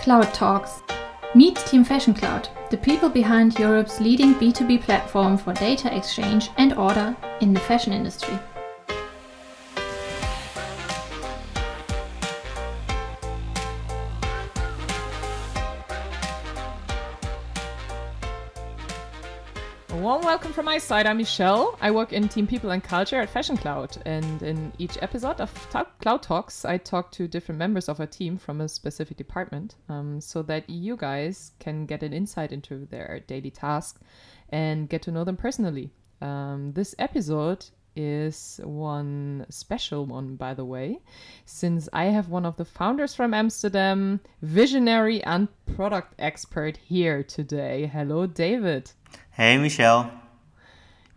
Cloud Talks. Meet Team Fashion Cloud, the people behind Europe's leading B2B platform for data exchange and order in the fashion industry. From my side. I'm Michelle. I work in Team People and Culture at Fashion Cloud. And in each episode of Cloud Talks, I talk to different members of our team from a specific department um, so that you guys can get an insight into their daily task and get to know them personally. Um, this episode is one special one, by the way, since I have one of the founders from Amsterdam, visionary and product expert here today. Hello, David. Hey, Michelle.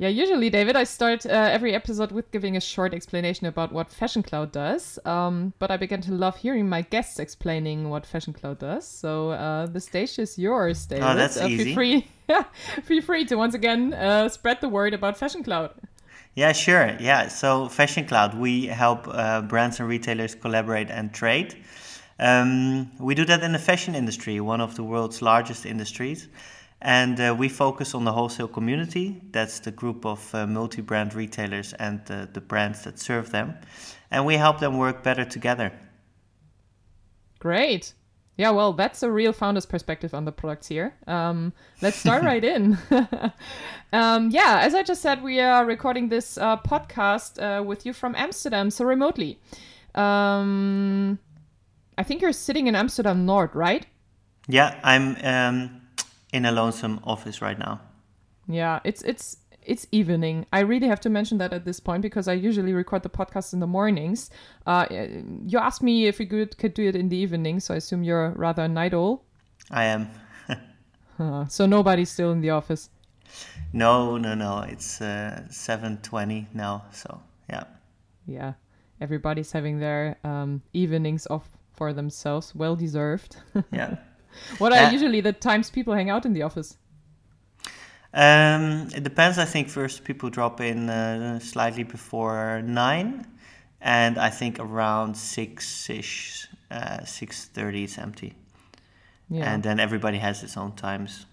Yeah, usually, David, I start uh, every episode with giving a short explanation about what Fashion Cloud does. Um, but I began to love hearing my guests explaining what Fashion Cloud does. So uh, the stage is yours, David. Oh, that's uh, easy. Feel free, feel free to once again uh, spread the word about Fashion Cloud. Yeah, sure. Yeah, so Fashion Cloud, we help uh, brands and retailers collaborate and trade. Um, we do that in the fashion industry, one of the world's largest industries. And uh, we focus on the wholesale community. That's the group of uh, multi brand retailers and uh, the brands that serve them. And we help them work better together. Great. Yeah, well, that's a real founder's perspective on the products here. Um, let's start right in. um, yeah, as I just said, we are recording this uh, podcast uh, with you from Amsterdam, so remotely. Um, I think you're sitting in Amsterdam North, right? Yeah, I'm um, in a lonesome office right now. Yeah, it's it's it's evening. I really have to mention that at this point because I usually record the podcast in the mornings. Uh, you asked me if we could could do it in the evening, so I assume you're rather a night owl. I am. so nobody's still in the office. No, no, no. It's uh, seven twenty now. So yeah. Yeah, everybody's having their um, evenings off for themselves. Well deserved. yeah. What are uh, usually the times people hang out in the office? Um, it depends. I think first people drop in uh, slightly before nine, and I think around six ish, uh, six thirty is empty. Yeah. And then everybody has its own times.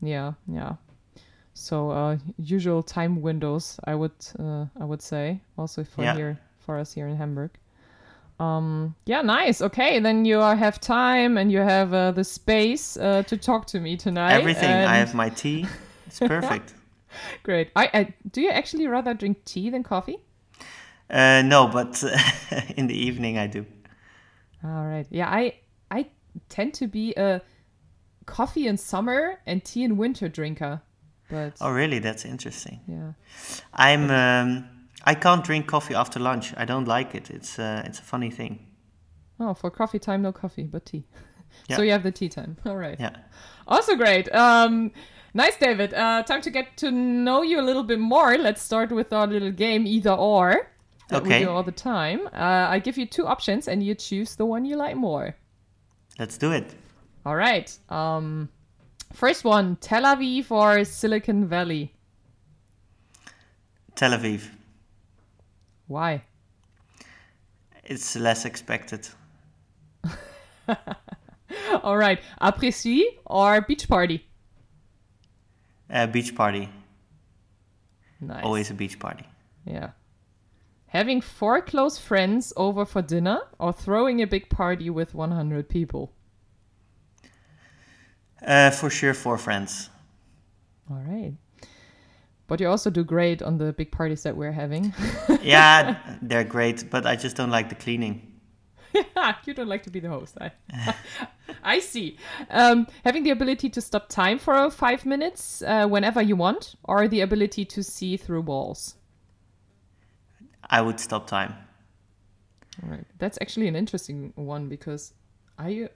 Yeah, yeah. So uh, usual time windows, I would uh, I would say also for yeah. here for us here in Hamburg. Um, yeah, nice. Okay, then you have time and you have uh, the space uh, to talk to me tonight. Everything. And... I have my tea. It's perfect. Great. I, I, do you actually rather drink tea than coffee? Uh, no, but in the evening I do. All right. Yeah, I I tend to be a coffee in summer and tea in winter drinker. But oh, really? That's interesting. Yeah. I'm. Um, I can't drink coffee after lunch. I don't like it. It's uh, it's a funny thing. Oh, for coffee time, no coffee, but tea. Yeah. So you have the tea time. All right. Yeah. Also great. Um, nice, David. Uh, time to get to know you a little bit more. Let's start with our little game, either or. That okay. we do all the time. Uh, I give you two options, and you choose the one you like more. Let's do it. All right. Um, first one: Tel Aviv or Silicon Valley? Tel Aviv. Why? It's less expected. All right. Après or beach party? A beach party. Nice. Always a beach party. Yeah. Having four close friends over for dinner or throwing a big party with 100 people? Uh, for sure, four friends. All right. But you also do great on the big parties that we're having. yeah, they're great, but I just don't like the cleaning. you don't like to be the host. I, I see. Um, having the ability to stop time for five minutes uh, whenever you want, or the ability to see through walls. I would stop time. All right, that's actually an interesting one because are you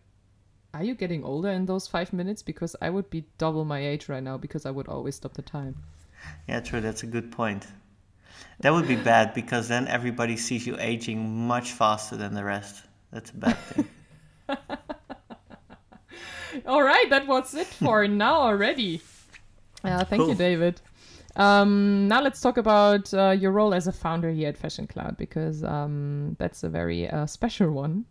are you getting older in those five minutes? Because I would be double my age right now because I would always stop the time. Yeah, true. That's a good point. That would be bad because then everybody sees you aging much faster than the rest. That's a bad thing. All right, that was it for now already. Uh, thank Cool. you, David. Um, now let's talk about uh, your role as a founder here at Fashion Cloud because um, that's a very uh, special one.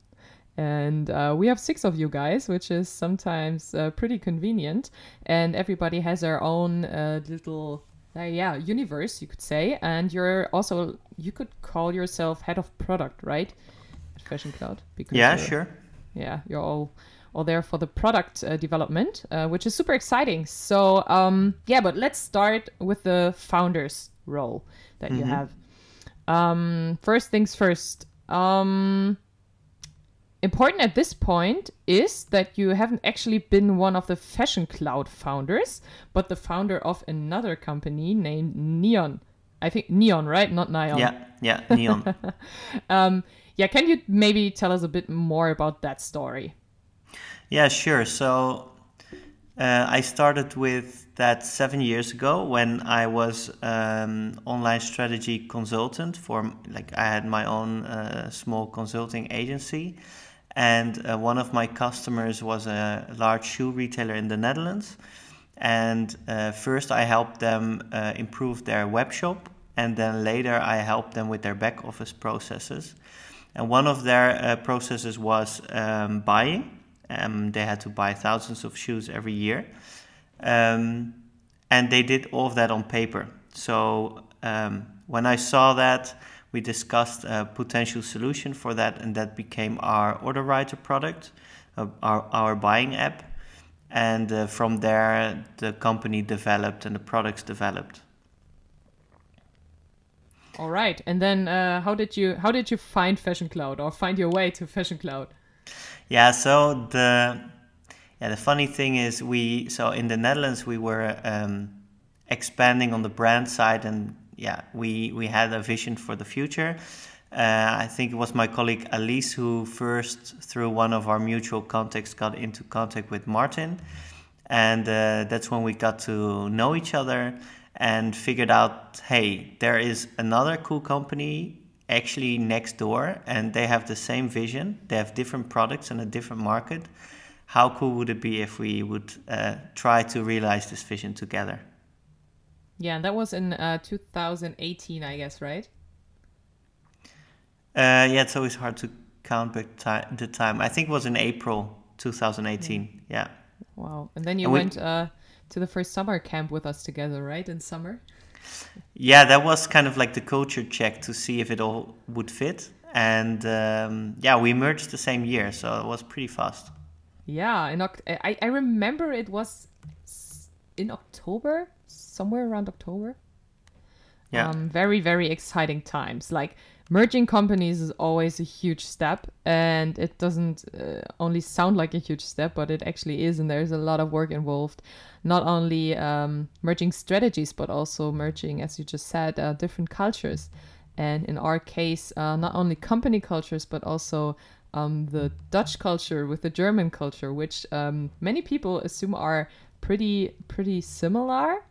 And uh, we have six of you guys, which is sometimes uh, pretty convenient. And everybody has their own uh, little, uh, yeah, universe, you could say. And you're also, you could call yourself head of product, right? At Fashion Cloud. Because yeah, sure. Yeah, you're all all there for the product uh, development, uh, which is super exciting. So um, yeah, but let's start with the founder's role that mm-hmm. you have. Um, first things first. Um, important at this point is that you haven't actually been one of the Fashion Cloud founders, but the founder of another company named Neon. I think Neon, right? Not Neon. Yeah, yeah, Neon. um, yeah, can you maybe tell us a bit more about that story? Yeah, sure. So uh, I started with that seven years ago when I was um, online strategy consultant for like I had my own uh, small consulting agency, and uh, one of my customers was a large shoe retailer in the Netherlands. And uh, first, I helped them uh, improve their web shop, and then later, I helped them with their back office processes. And one of their uh, processes was um, buying. Um, they had to buy thousands of shoes every year. Um, and they did all of that on paper. So um, when I saw that, we discussed a potential solution for that, and that became our order writer product, uh, our, our buying app. And uh, from there, the company developed and the products developed. All right, and then uh, how did you how did you find Fashion Cloud or find your way to Fashion Cloud? Yeah, so the yeah the funny thing is we so in the Netherlands we were um, expanding on the brand side and yeah we we had a vision for the future. Uh, I think it was my colleague Alice who first, through one of our mutual contacts, got into contact with Martin, and uh, that's when we got to know each other and figured out hey, there is another cool company actually next door and they have the same vision, they have different products and a different market. How cool would it be if we would uh, try to realize this vision together? Yeah, that was in uh, 2018, I guess, right? Uh, yeah, it's always hard to count back the time. I think it was in April 2018. Mm. Yeah. Wow. And then you and went we, uh, to the first summer camp with us together, right? In summer. Yeah, that was kind of like the culture check to see if it all would fit. And um, yeah, we merged the same year, so it was pretty fast. Yeah, in Oct- I, I remember it was in October, somewhere around October. Yeah. Um, very, very exciting times. Like, merging companies is always a huge step and it doesn't uh, only sound like a huge step but it actually is and there's a lot of work involved not only um, merging strategies but also merging as you just said uh, different cultures and in our case uh, not only company cultures but also um, the dutch culture with the german culture which um, many people assume are pretty pretty similar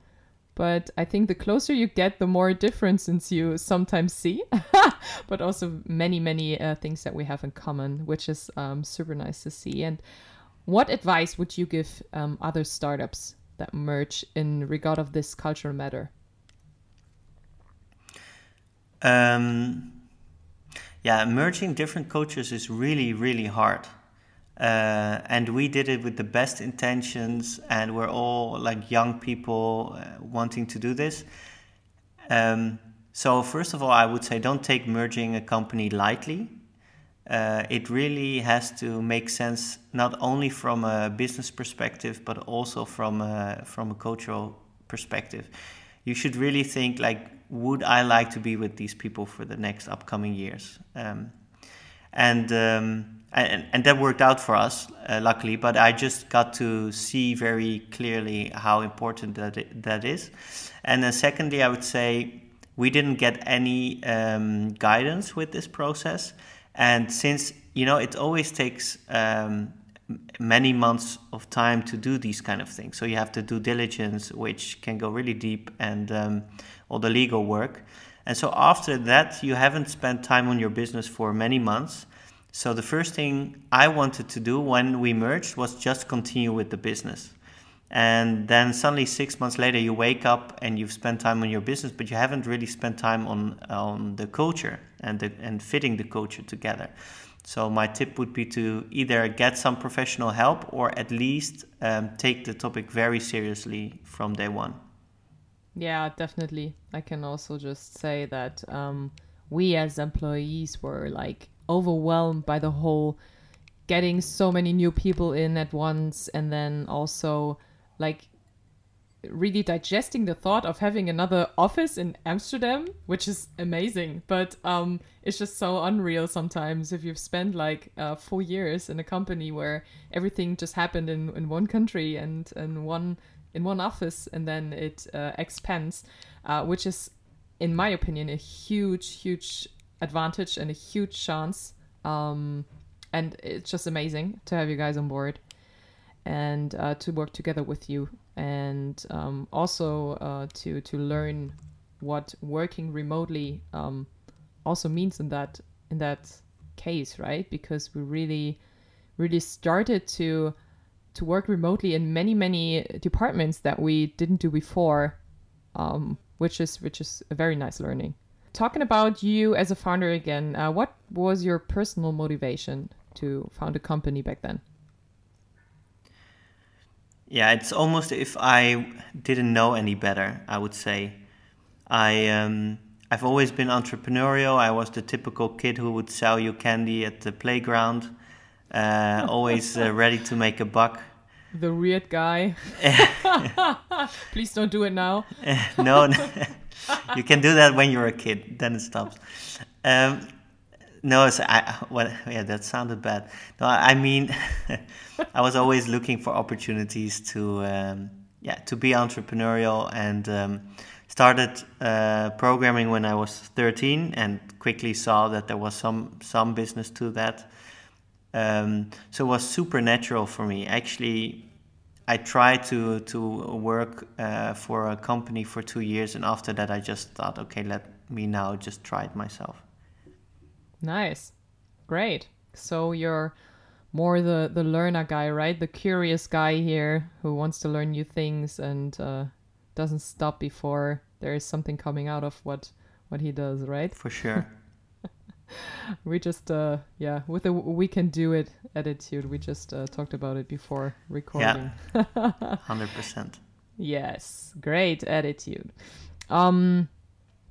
but I think the closer you get, the more differences you sometimes see, but also many, many uh, things that we have in common, which is um, super nice to see. And what advice would you give um, other startups that merge in regard of this cultural matter? Um, yeah, merging different cultures is really, really hard. Uh, and we did it with the best intentions, and we're all like young people uh, wanting to do this. Um, so, first of all, I would say don't take merging a company lightly. Uh, it really has to make sense not only from a business perspective, but also from a, from a cultural perspective. You should really think like, would I like to be with these people for the next upcoming years? Um, and um, and, and that worked out for us, uh, luckily. But I just got to see very clearly how important that that is. And then secondly, I would say we didn't get any um, guidance with this process, and since you know it always takes um, many months of time to do these kind of things, so you have to do diligence, which can go really deep, and um, all the legal work. And so after that, you haven't spent time on your business for many months so the first thing I wanted to do when we merged was just continue with the business. And then suddenly six months later, you wake up and you've spent time on your business, but you haven't really spent time on on the culture and the, and fitting the culture together. So my tip would be to either get some professional help or at least um, take the topic very seriously from day one. Yeah, definitely. I can also just say that um, we as employees were like overwhelmed by the whole getting so many new people in at once and then also like really digesting the thought of having another office in Amsterdam, which is amazing. But um, it's just so unreal sometimes if you've spent like uh, four years in a company where everything just happened in, in one country and in one in one office, and then it uh, expands, uh, which is, in my opinion, a huge, huge advantage and a huge chance. Um, and it's just amazing to have you guys on board and uh, to work together with you. And um, also uh, to to learn what working remotely um, also means in that in that case right? Because we really really started to to work remotely in many many departments that we didn't do before um, which is which is a very nice learning talking about you as a founder again uh, what was your personal motivation to found a company back then yeah, it's almost if I didn't know any better, I would say. I um, I've always been entrepreneurial. I was the typical kid who would sell you candy at the playground, uh, always uh, ready to make a buck. The weird guy. Please don't do it now. no, no. you can do that when you're a kid. Then it stops. Um, no, it's, I, well, yeah, that sounded bad. No, I mean, I was always looking for opportunities to, um, yeah, to be entrepreneurial and um, started uh, programming when I was 13 and quickly saw that there was some some business to that. Um, so it was super natural for me. Actually, I tried to to work uh, for a company for two years, and after that, I just thought, okay, let me now just try it myself. Nice. Great. So you're more the the learner guy, right? The curious guy here who wants to learn new things and uh, doesn't stop before there is something coming out of what what he does, right? For sure. we just uh yeah with a we can do it attitude. We just uh, talked about it before recording. Yeah. 100% yes. Great attitude. Um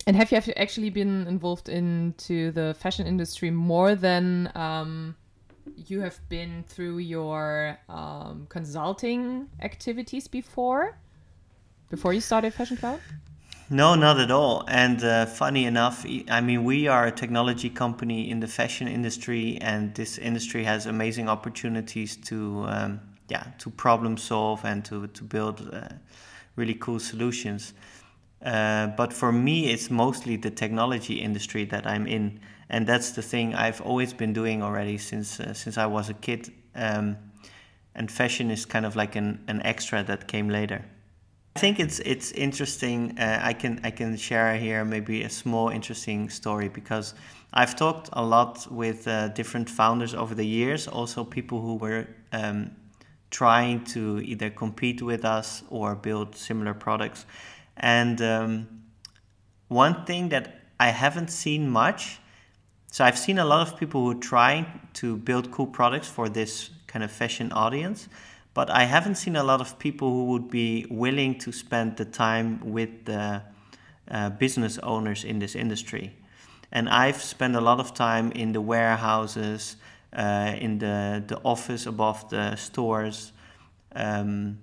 and have you actually been involved into the fashion industry more than um, you have been through your um, consulting activities before? Before you started Fashion Cloud? No, not at all. And uh, funny enough, I mean, we are a technology company in the fashion industry, and this industry has amazing opportunities to, um, yeah, to problem solve and to to build uh, really cool solutions. Uh, but for me, it's mostly the technology industry that I'm in, and that's the thing I've always been doing already since uh, since I was a kid. Um, and fashion is kind of like an, an extra that came later. I think it's it's interesting. Uh, I can I can share here maybe a small interesting story because I've talked a lot with uh, different founders over the years, also people who were um, trying to either compete with us or build similar products. And um, one thing that I haven't seen much, so I've seen a lot of people who are trying to build cool products for this kind of fashion audience, but I haven't seen a lot of people who would be willing to spend the time with the uh, business owners in this industry. And I've spent a lot of time in the warehouses, uh, in the, the office above the stores. Um,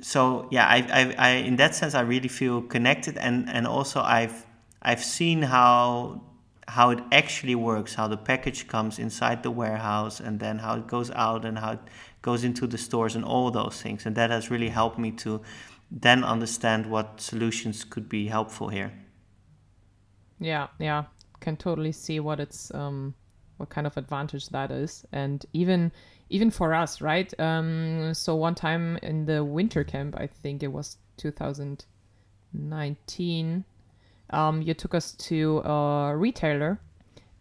so yeah, I, I, I, in that sense, I really feel connected, and and also I've I've seen how how it actually works, how the package comes inside the warehouse, and then how it goes out, and how it goes into the stores, and all those things, and that has really helped me to then understand what solutions could be helpful here. Yeah, yeah, can totally see what it's um, what kind of advantage that is, and even even for us, right? Um, so one time in the winter camp, I think it was 2019, um, you took us to a retailer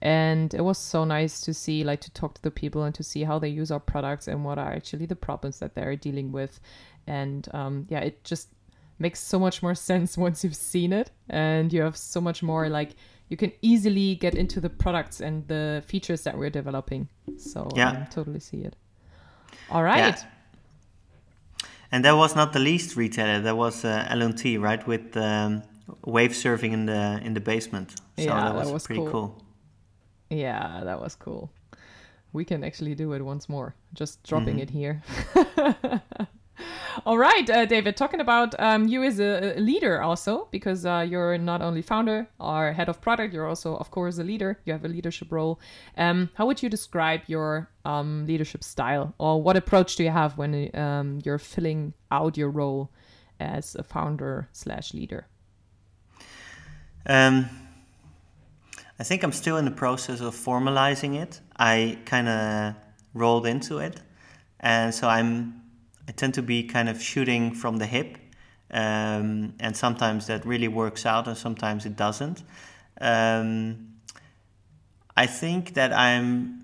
and it was so nice to see like to talk to the people and to see how they use our products and what are actually the problems that they're dealing with and um, yeah it just makes so much more sense once you've seen it and you have so much more like you can easily get into the products and the features that we're developing. So Yeah. I totally see it. All right. And that was not the least retailer. That was uh, L&T, right, with um, wave surfing in the in the basement. So Yeah, that that was, was pretty cool. cool. Yeah, that was cool. We can actually do it once more. Just dropping Mhm. it here. All right, uh, David. Talking about um, you as a a leader, also because uh, you're not only founder or head of product, you're also, of course, a leader. You have a leadership role. Um, how would you describe your um, leadership style, or what approach do you have when um, you're filling out your role as a founder slash leader? Um, I think I'm still in the process of formalizing it. I kind of rolled into it, and so I'm. I tend to be kind of shooting from the hip, um, and sometimes that really works out, and sometimes it doesn't. Um, I think that I'm.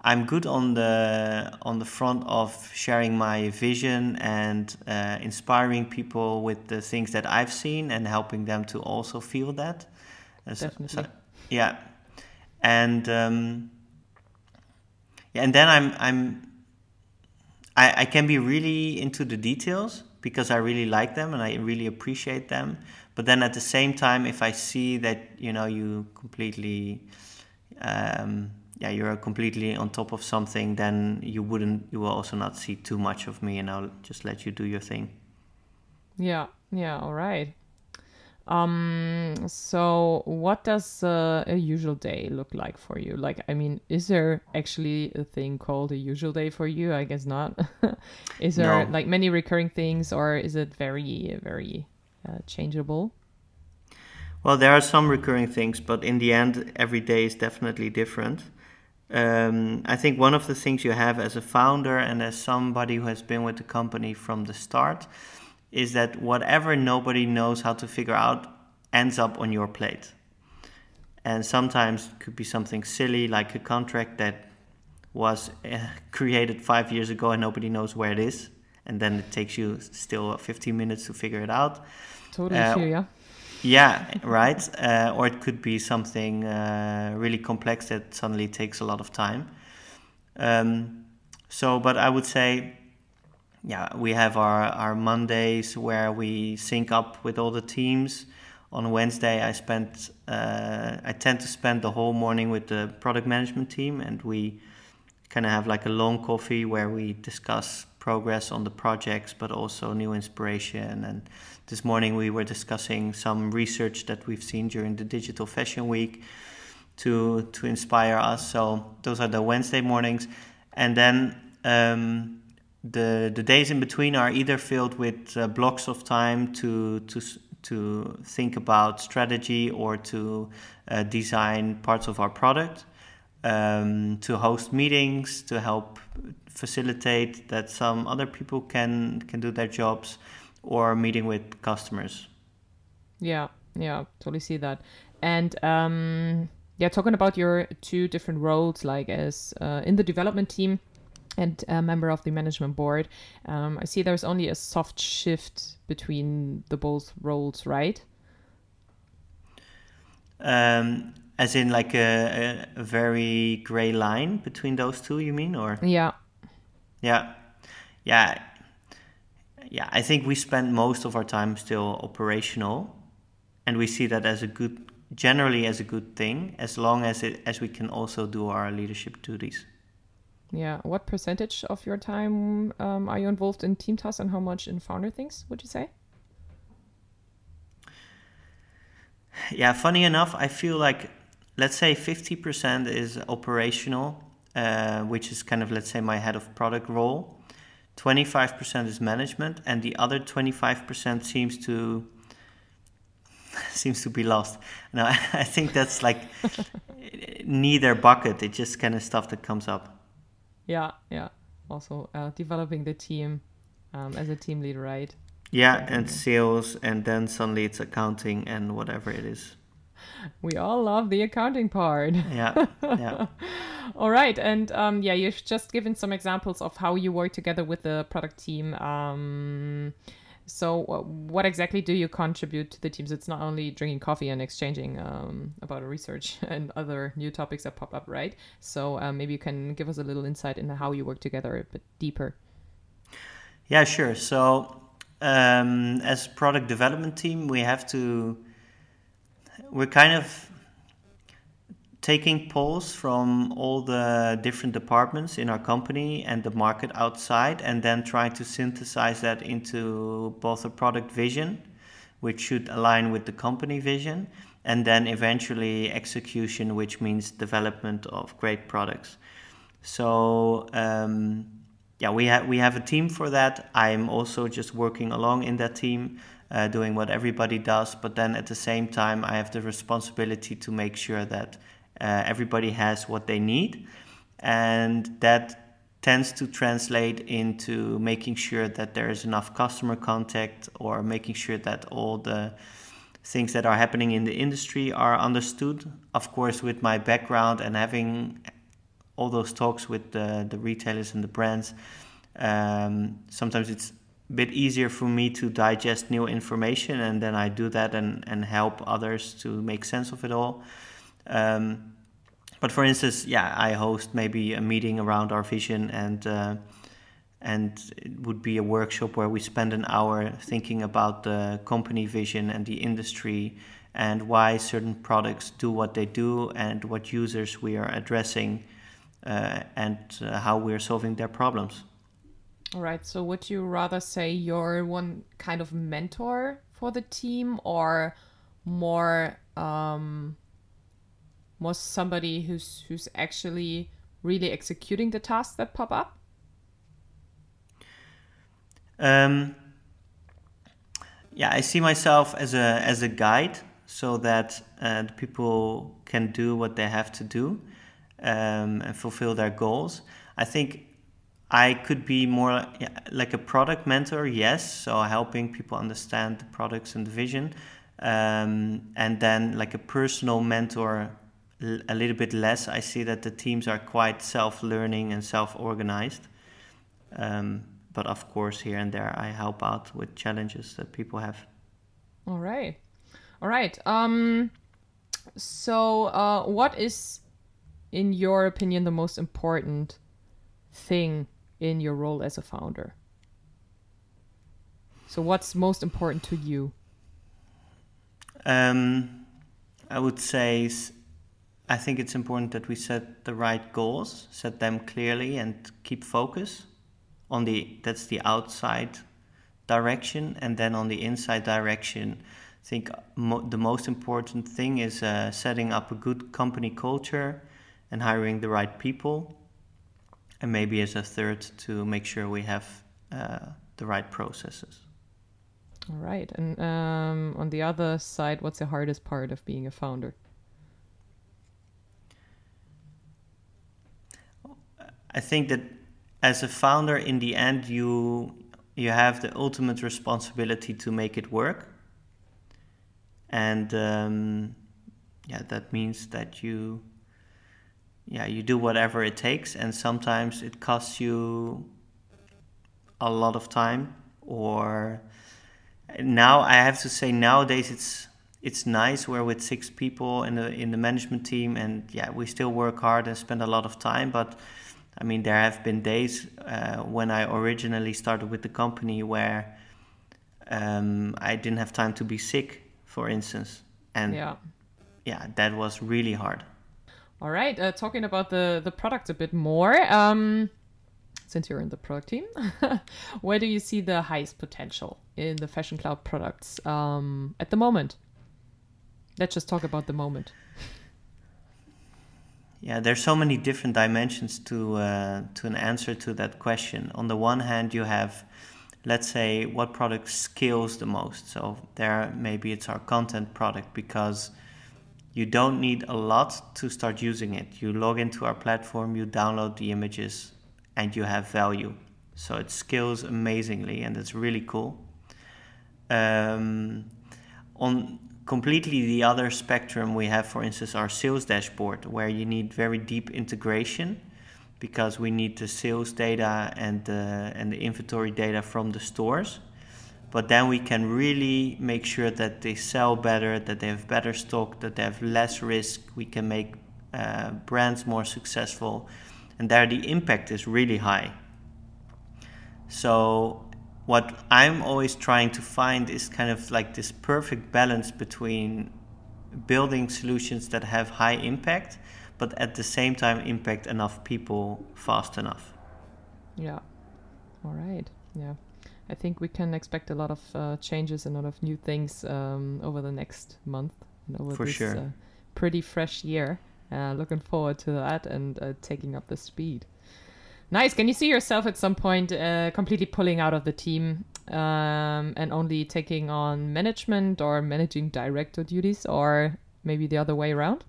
I'm good on the on the front of sharing my vision and uh, inspiring people with the things that I've seen and helping them to also feel that. Uh, so- so- Definitely. yeah, and um, yeah, and then I'm I'm I, I can be really into the details because I really like them and I really appreciate them. But then at the same time, if I see that you know you completely um, yeah you're completely on top of something, then you wouldn't you will also not see too much of me, and I'll just let you do your thing. Yeah, yeah, all right. Um, so what does uh, a usual day look like for you? Like, I mean, is there actually a thing called a usual day for you? I guess not. is there No. like many recurring things, or is it very, very uh, changeable? Well, there are some recurring things, but in the end, every day is definitely different. Um, I think one of the things you have as a founder and as somebody who has been with the company from the start is that whatever nobody knows how to figure out ends up on your plate. And sometimes it could be something silly like a contract that was uh, created five years ago and nobody knows where it is. And then it takes you still 15 minutes to figure it out. Totally Uh, yeah. Yeah, right. Uh, or it could be something uh, really complex that suddenly takes a lot of time. Um, so, but I would say, yeah, we have our, our Mondays where we sync up with all the teams. On Wednesday, I spent uh, I tend to spend the whole morning with the product management team, and we kind of have like a long coffee where we discuss progress on the projects, but also new inspiration. And this morning we were discussing some research that we've seen during the Digital Fashion Week to to inspire us. So those are the Wednesday mornings, and then um, the the days in between are either filled with uh, blocks of time to to to think about strategy or to uh, design parts of our product, um, to host meetings, to help facilitate that some other people can can do their jobs, or meeting with customers. Yeah, yeah, totally see that. And um, yeah, talking about your two different roles, like as uh, in the development team and a member of the management board, um, I see there's only a soft shift between the both roles, right? Um, as in like a, a, very gray line between those two, you mean, or Yeah, yeah, yeah, yeah. I think we spend most of our time still operational, and we see that as a good, generally as a good thing, as long as it as we can also do our leadership duties. Yeah. What percentage of your time um, are you involved in team tasks and how much in founder things? Would you say? Yeah, funny enough, I feel like let's say 50% is operational, uh, which is kind of let's say my head of product role. 25% is management, and the other 25% seems to seems to be lost. No, I think that's like neither bucket. It's just kind of stuff that comes up. Yeah, yeah. Also, uh, developing the team um, as a team leader, right? Yeah, and sales, and then suddenly it's accounting and whatever it is. We all love the accounting part. Yeah, yeah. All right, and um, yeah, you've just given some examples of how you work together with the product team. Um, So, what exactly do you contribute to the teams? It's not only drinking coffee and exchanging um, about research and other new topics that pop up, right? So, uh, maybe you can give us a little insight into how you work together a bit deeper. Yeah, sure. So, um, as product development team, we have to. We're kind of taking polls from all the different departments in our company and the market outside, and then trying to synthesize that into both a product vision, which should align with the company vision, and then eventually execution, which means development of great products. So, um, yeah, we have we have a team for that. I'm also just working along in that team, uh, doing what everybody does. But then at the same time, I have the responsibility to make sure that uh, everybody has what they need, and that tends to translate into making sure that there is enough customer contact or making sure that all the things that are happening in the industry are understood. Of course, with my background and having all those talks with the, the retailers and the brands, um, sometimes it's a bit easier for me to digest new information and then I do that and, and help others to make sense of it all. Um, but for instance, yeah, I host maybe a meeting around our vision, and uh, and it would be a workshop where we spend an hour thinking about the company vision and the industry and why certain products do what they do and what users we are addressing uh, and uh, how we're solving their problems. All right. So would you rather say you're one kind of mentor for the team or more? Um, was somebody who's who's actually really executing the tasks that pop up? Um, yeah, I see myself as a as a guide, so that uh, the people can do what they have to do um, and fulfill their goals. I think I could be more like a product mentor, yes, so helping people understand the products and the vision, um, and then like a personal mentor a little bit less. I see that the teams are quite self-learning and self-organized. Um, but of course, here and there, I help out with challenges that people have. All right, all right. Um, so, uh, what is, in your opinion, the most important thing in your role as a founder? So, what's most important to you? Um, I would say I think it's important that we set the right goals, set them clearly, and keep focus on the that's the outside direction, and then on the inside direction. I think mo- the most important thing is uh, setting up a good company culture and hiring the right people, and maybe as a third to make sure we have uh, the right processes. All right, and um, on the other side, what's the hardest part of being a founder? I think that as a founder, in the end, you you have the ultimate responsibility to make it work, and um, yeah, that means that you yeah you do whatever it takes, and sometimes it costs you a lot of time. Or now I have to say nowadays it's it's nice we're with six people in the in the management team, and yeah, we still work hard and spend a lot of time, but I mean, there have been days uh, when I originally started with the company where um, I didn't have time to be sick, for instance, and yeah, yeah that was really hard. All right, uh, talking about the the product a bit more. Um, since you're in the product team, where do you see the highest potential in the Fashion Cloud products um, at the moment? Let's just talk about the moment. Yeah, there's so many different dimensions to uh, to an answer to that question. On the one hand, you have, let's say, what product scales the most. So there, maybe it's our content product because you don't need a lot to start using it. You log into our platform, you download the images, and you have value. So it scales amazingly, and it's really cool. Um, on completely the other spectrum we have for instance our sales dashboard where you need very deep integration because we need the sales data and the, and the inventory data from the stores but then we can really make sure that they sell better, that they have better stock, that they have less risk. We can make uh, brands more successful, and there the impact is really high. So, what I'm always trying to find is kind of like this perfect balance between building solutions that have high impact, but at the same time impact enough people fast enough. Yeah. All right. Yeah. I think we can expect a lot of uh, changes and a lot of new things um, over the next month and over For this sure. uh, pretty fresh year. Uh, looking forward to that and uh, taking up the speed. Nice. Can you see yourself at some point uh, completely pulling out of the team um, and only taking on management or managing director duties, or maybe the other way around?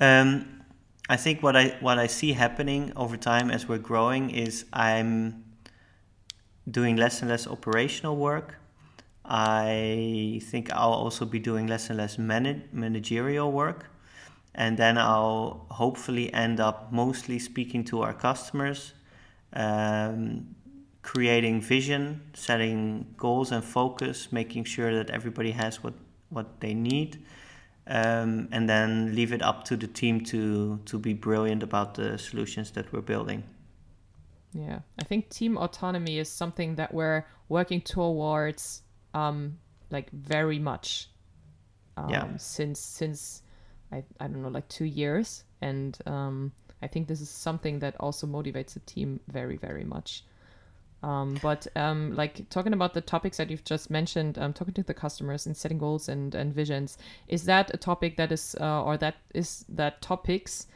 Um, I think what I what I see happening over time as we're growing is I'm doing less and less operational work. I think I'll also be doing less and less manag- managerial work. And then I'll hopefully end up mostly speaking to our customers, um, creating vision, setting goals and focus, making sure that everybody has what, what they need, um, and then leave it up to the team to, to be brilliant about the solutions that we're building. Yeah, I think team autonomy is something that we're working towards, um, like very much. Um, Yeah. Since since I I don't know like two years, and um, I think this is something that also motivates the team very very much. Um, but um, like talking about the topics that you've just mentioned, um, talking to the customers and setting goals and, and visions, is that a topic that is, uh, or that is that topics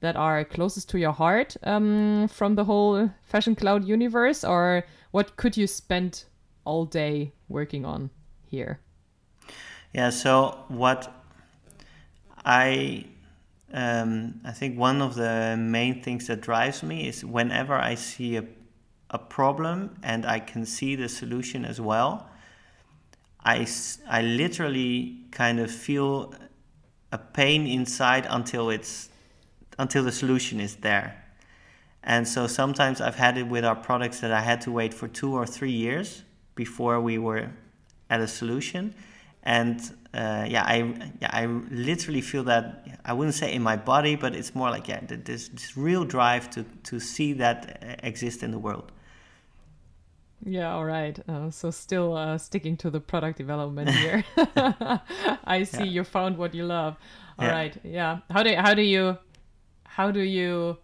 that are closest to your heart um, from the whole Fashion Cloud universe, or what could you spend all day working on here? Yeah. So what I um, I think one of the main things that drives me is whenever I see a a problem and I can see the solution as well. I, I literally kind of feel a pain inside until it's until the solution is there. And so sometimes I've had it with our products that I had to wait for two or three years before we were at a solution. And uh, yeah, I yeah I literally feel that I wouldn't say in my body, but it's more like yeah, this this real drive to to see that uh, exist in the world. Yeah, all right. Uh, so still uh, sticking to the product development here. I see Yeah. you found what you love. All Yeah. right. Yeah. How do how do you how do you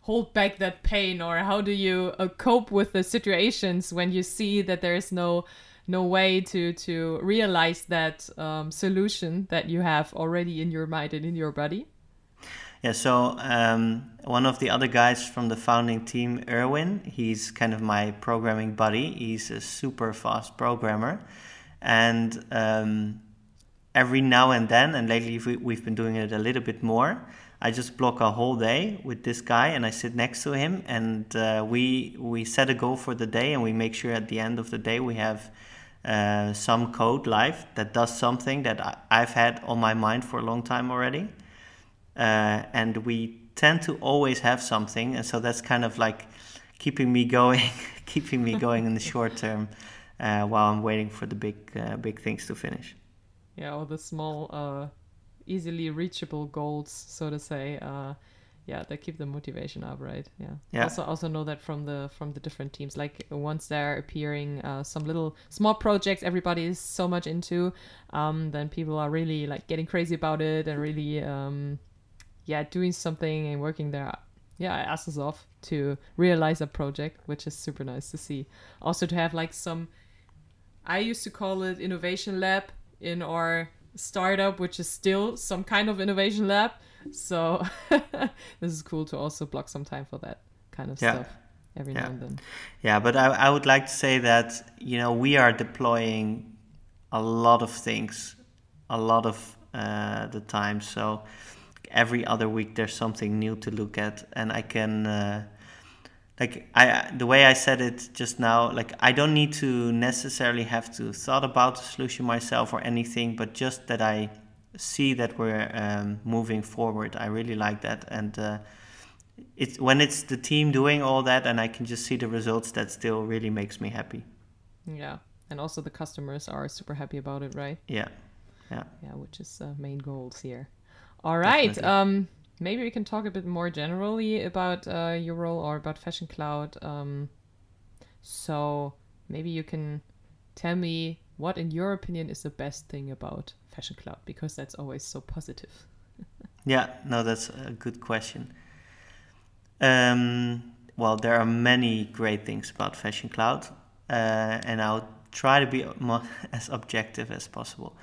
hold back that pain, or how do you uh, cope with the situations when you see that there is no no way to to realize that um, solution that you have already in your mind and in your body? Yeah, so um, one of the other guys from the founding team, Erwin, he's kind of my programming buddy. He's a super fast programmer. And um, every now and then, and lately we, we've been doing it a little bit more, I just block a whole day with this guy and I sit next to him and uh, we, we set a goal for the day and we make sure at the end of the day we have uh, some code live that does something that I, I've had on my mind for a long time already uh, and we tend to always have something, and so that's kind of like keeping me going, keeping me going in the short term uh, while I'm waiting for the big, uh, big things to finish. Yeah, or the small, uh, easily reachable goals, so to say. Yeah, they keep the motivation up, right? Yeah. Yeah. Also, also know that from the from the different teams. Like once they're appearing, uh, some little small projects everybody is so much into, um, then people are really like getting crazy about it and really, um, yeah, doing something and working their yeah asses off to realize a project, which is super nice to see. Also to have like some I used to call it innovation lab in our startup, which is still some kind of innovation lab. So this is cool to also block some time for that kind of Yeah. stuff every Yeah. now and then. Yeah, but I, I would like to say that you know we are deploying a lot of things, a lot of uh, the time. So every other week there's something new to look at, and I can. Uh, like I, the way I said it just now, like I don't need to necessarily have to thought about the solution myself or anything, but just that I see that we're um, moving forward. I really like that, and uh, it's when it's the team doing all that and I can just see the results that still really makes me happy. Yeah. And also the customers are super happy about it, right? Yeah. Yeah. Yeah, which is uh, main goals here. All right. Definitely. Um maybe we can talk a bit more generally about uh, your role or about Fashion Cloud. Um so maybe you can tell me what in your opinion is the best thing about Fashion Cloud because that's always so positive. Yeah, no, that's a good question. Um, well, there are many great things about Fashion Cloud, uh, and I'll try to be as objective as possible.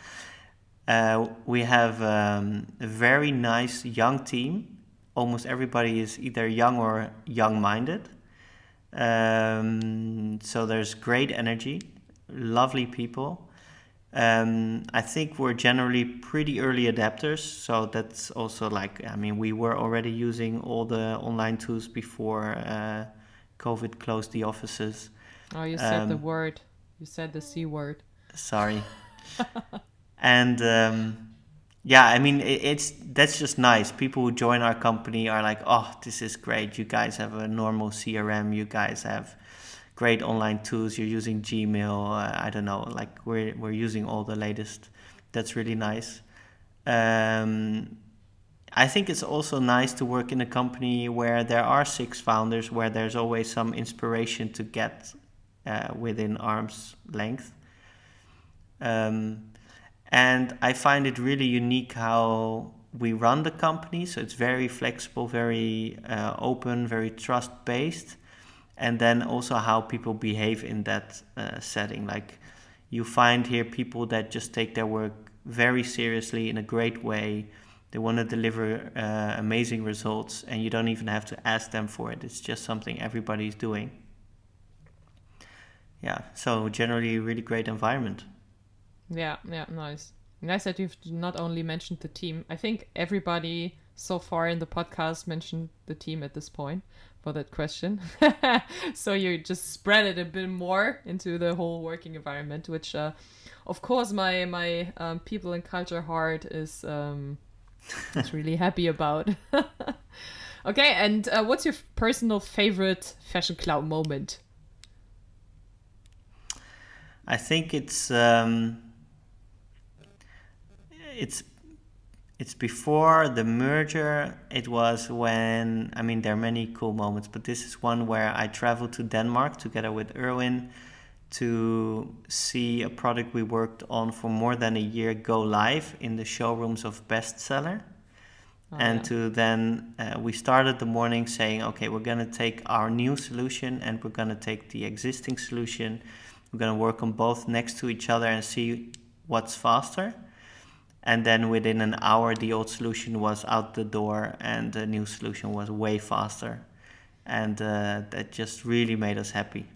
Uh, we have um, a very nice young team. Almost everybody is either young or young minded. Um, so there's great energy, lovely people. Um, I think we're generally pretty early adapters, so that's also like I mean we were already using all the online tools before uh, COVID closed the offices. Oh, you said the Um, word. You said the C word. Sorry, and um, yeah, I mean it, it's that's just nice. People who join our company are like, oh, this is great. You guys have a normal CRM. You guys have great online tools. You're using Gmail. Uh, I don't know. Like we're we're using all the latest. That's really nice. Um, I think it's also nice to work in a company where there are six founders, where there's always some inspiration to get uh, within arm's length. Um, and I find it really unique how we run the company. So it's very flexible, very uh, open, very trust based and then also how people behave in that uh, setting. Like you find here people that just take their work very seriously in a great way. They want to deliver uh, amazing results and you don't even have to ask them for it. It's just something everybody's doing. Yeah so generally really great environment. Yeah, yeah, nice. Nice that you've not only mentioned the team. I think everybody so far in the podcast mentioned the team at this point for that question. so you just spread it a bit more into the whole working environment, which, uh, of course, my my um, people and culture heart is um, is really happy about. okay, and uh, what's your personal favorite Fashion Cloud moment? I think it's um, it's it's before the merger. It was when I mean there are many cool moments, but this is one where I traveled to Denmark together with Erwin to see a product we worked on for more than a year go live in the showrooms of Bestseller. Oh, and yeah. to then uh, we started the morning saying okay we're going to take our new solution and we're going to take the existing solution we're going to work on both next to each other and see what's faster and then within an hour the old solution was out the door and the new solution was way faster and uh, that just really made us happy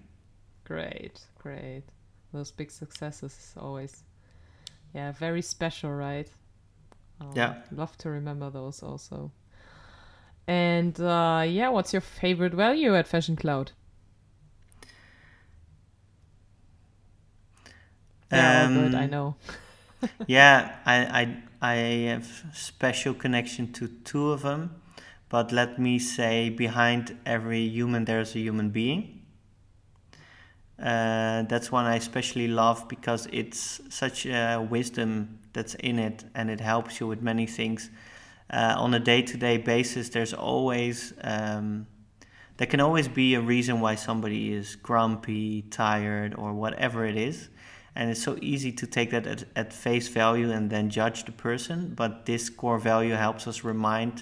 Great, great. Those big successes always, yeah, very special, right? Um, Yeah. Love to remember those also. And uh, yeah, what's your favorite value at Fashion Cloud? Yeah, all good. I Um, know. Yeah, I, I I have special connection to two of them, but let me say behind every human there's a human being. Uh, that's one I especially love because it's such a wisdom that's in it, and it helps you with many things. Uh, on a day-to-day basis, there's always um, there can always be a reason why somebody is grumpy, tired, or whatever it is and it's so easy to take that at, at face value and then judge the person but this core value helps us remind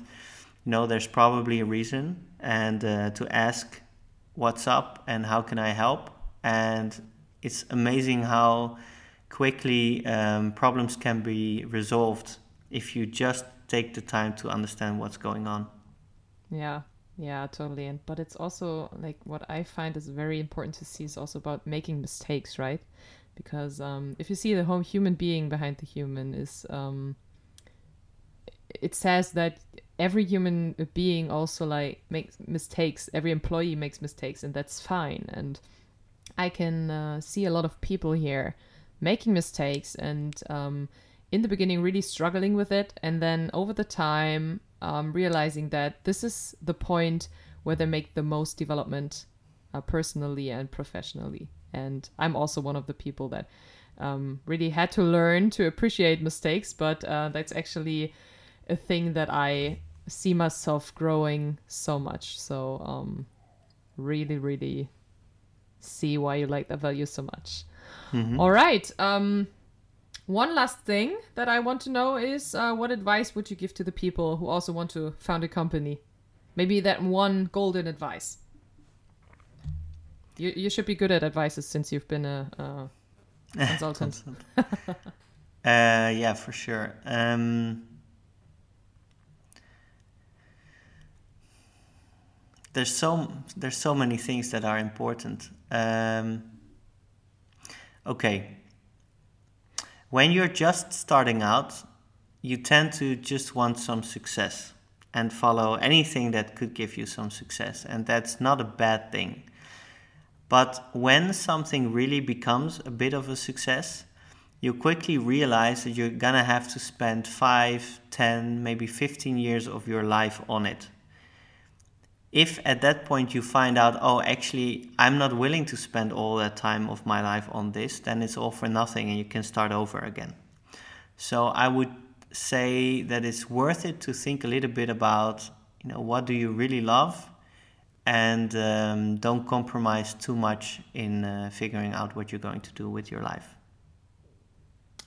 you know there's probably a reason and uh, to ask what's up and how can i help and it's amazing how quickly um, problems can be resolved if you just take the time to understand what's going on Yeah, yeah, totally. And but it's also like what I find is very important to see is also about making mistakes, right? Because um, if you see the whole human being behind the human is, um, it says that every human being also like makes mistakes. Every employee makes mistakes, and that's fine. And I can uh, see a lot of people here making mistakes and um, in the beginning really struggling with it, and then over the time um, realizing that this is the point where they make the most development uh, personally and professionally. And I'm also one of the people that um, really had to learn to appreciate mistakes, but uh, that's actually a thing that I see myself growing so much. So, um, really, really see why you like that value so much. Mm-hmm. All right. Um, one last thing that I want to know is uh, what advice would you give to the people who also want to found a company? Maybe that one golden advice. You, you should be good at advices since you've been a, a consultant. uh, yeah, for sure. Um, there's so there's so many things that are important. Um, okay, when you're just starting out, you tend to just want some success and follow anything that could give you some success, and that's not a bad thing. But when something really becomes a bit of a success, you quickly realize that you're gonna have to spend 5, 10, maybe 15 years of your life on it if at that point you find out, oh, actually, I'm not willing to spend all that time of my life on this, then it's all for nothing and you can start over again. So I would say that it's worth it to think a little bit about, you know, what do you really love? And um, don't compromise too much in uh, figuring out what you're going to do with your life.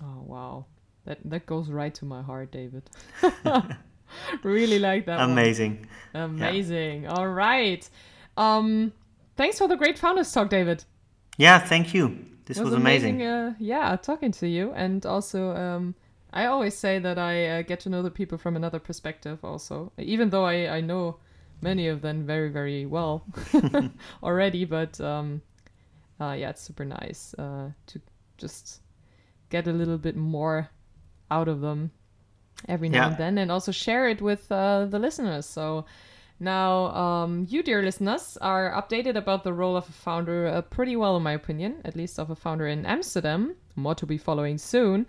Oh, wow. That, that goes right to my heart, David. really like that. Amazing. One. Amazing. Yeah. All right. Um, thanks for the great founders talk, David. Yeah, thank you. This was, was, amazing. amazing. Uh, yeah, talking to you, and also um, I always say that I uh, get to know the people from another perspective. Also, even though I I know many of them very very well already, but um, uh, yeah, it's super nice uh, to just get a little bit more out of them every now yeah. and then and also share it with uh, the listeners. So now um, you, dear listeners, are updated about the role of a founder uh, pretty well, in my opinion, at least of a founder in Amsterdam. More to be following soon.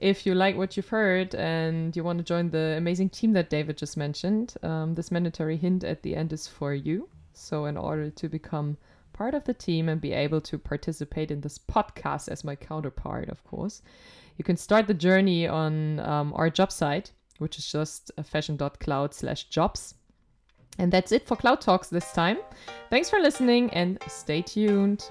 If you like what you've heard and you want to join the amazing team that David just mentioned, um, this mandatory hint at the end is for you. So, in order to become part of the team and be able to participate in this podcast as my counterpart, of course, you can start the journey on um, our job site, which is just fashion.cloud slash jobs. And that's it for Cloud Talks this time. Thanks for listening and stay tuned.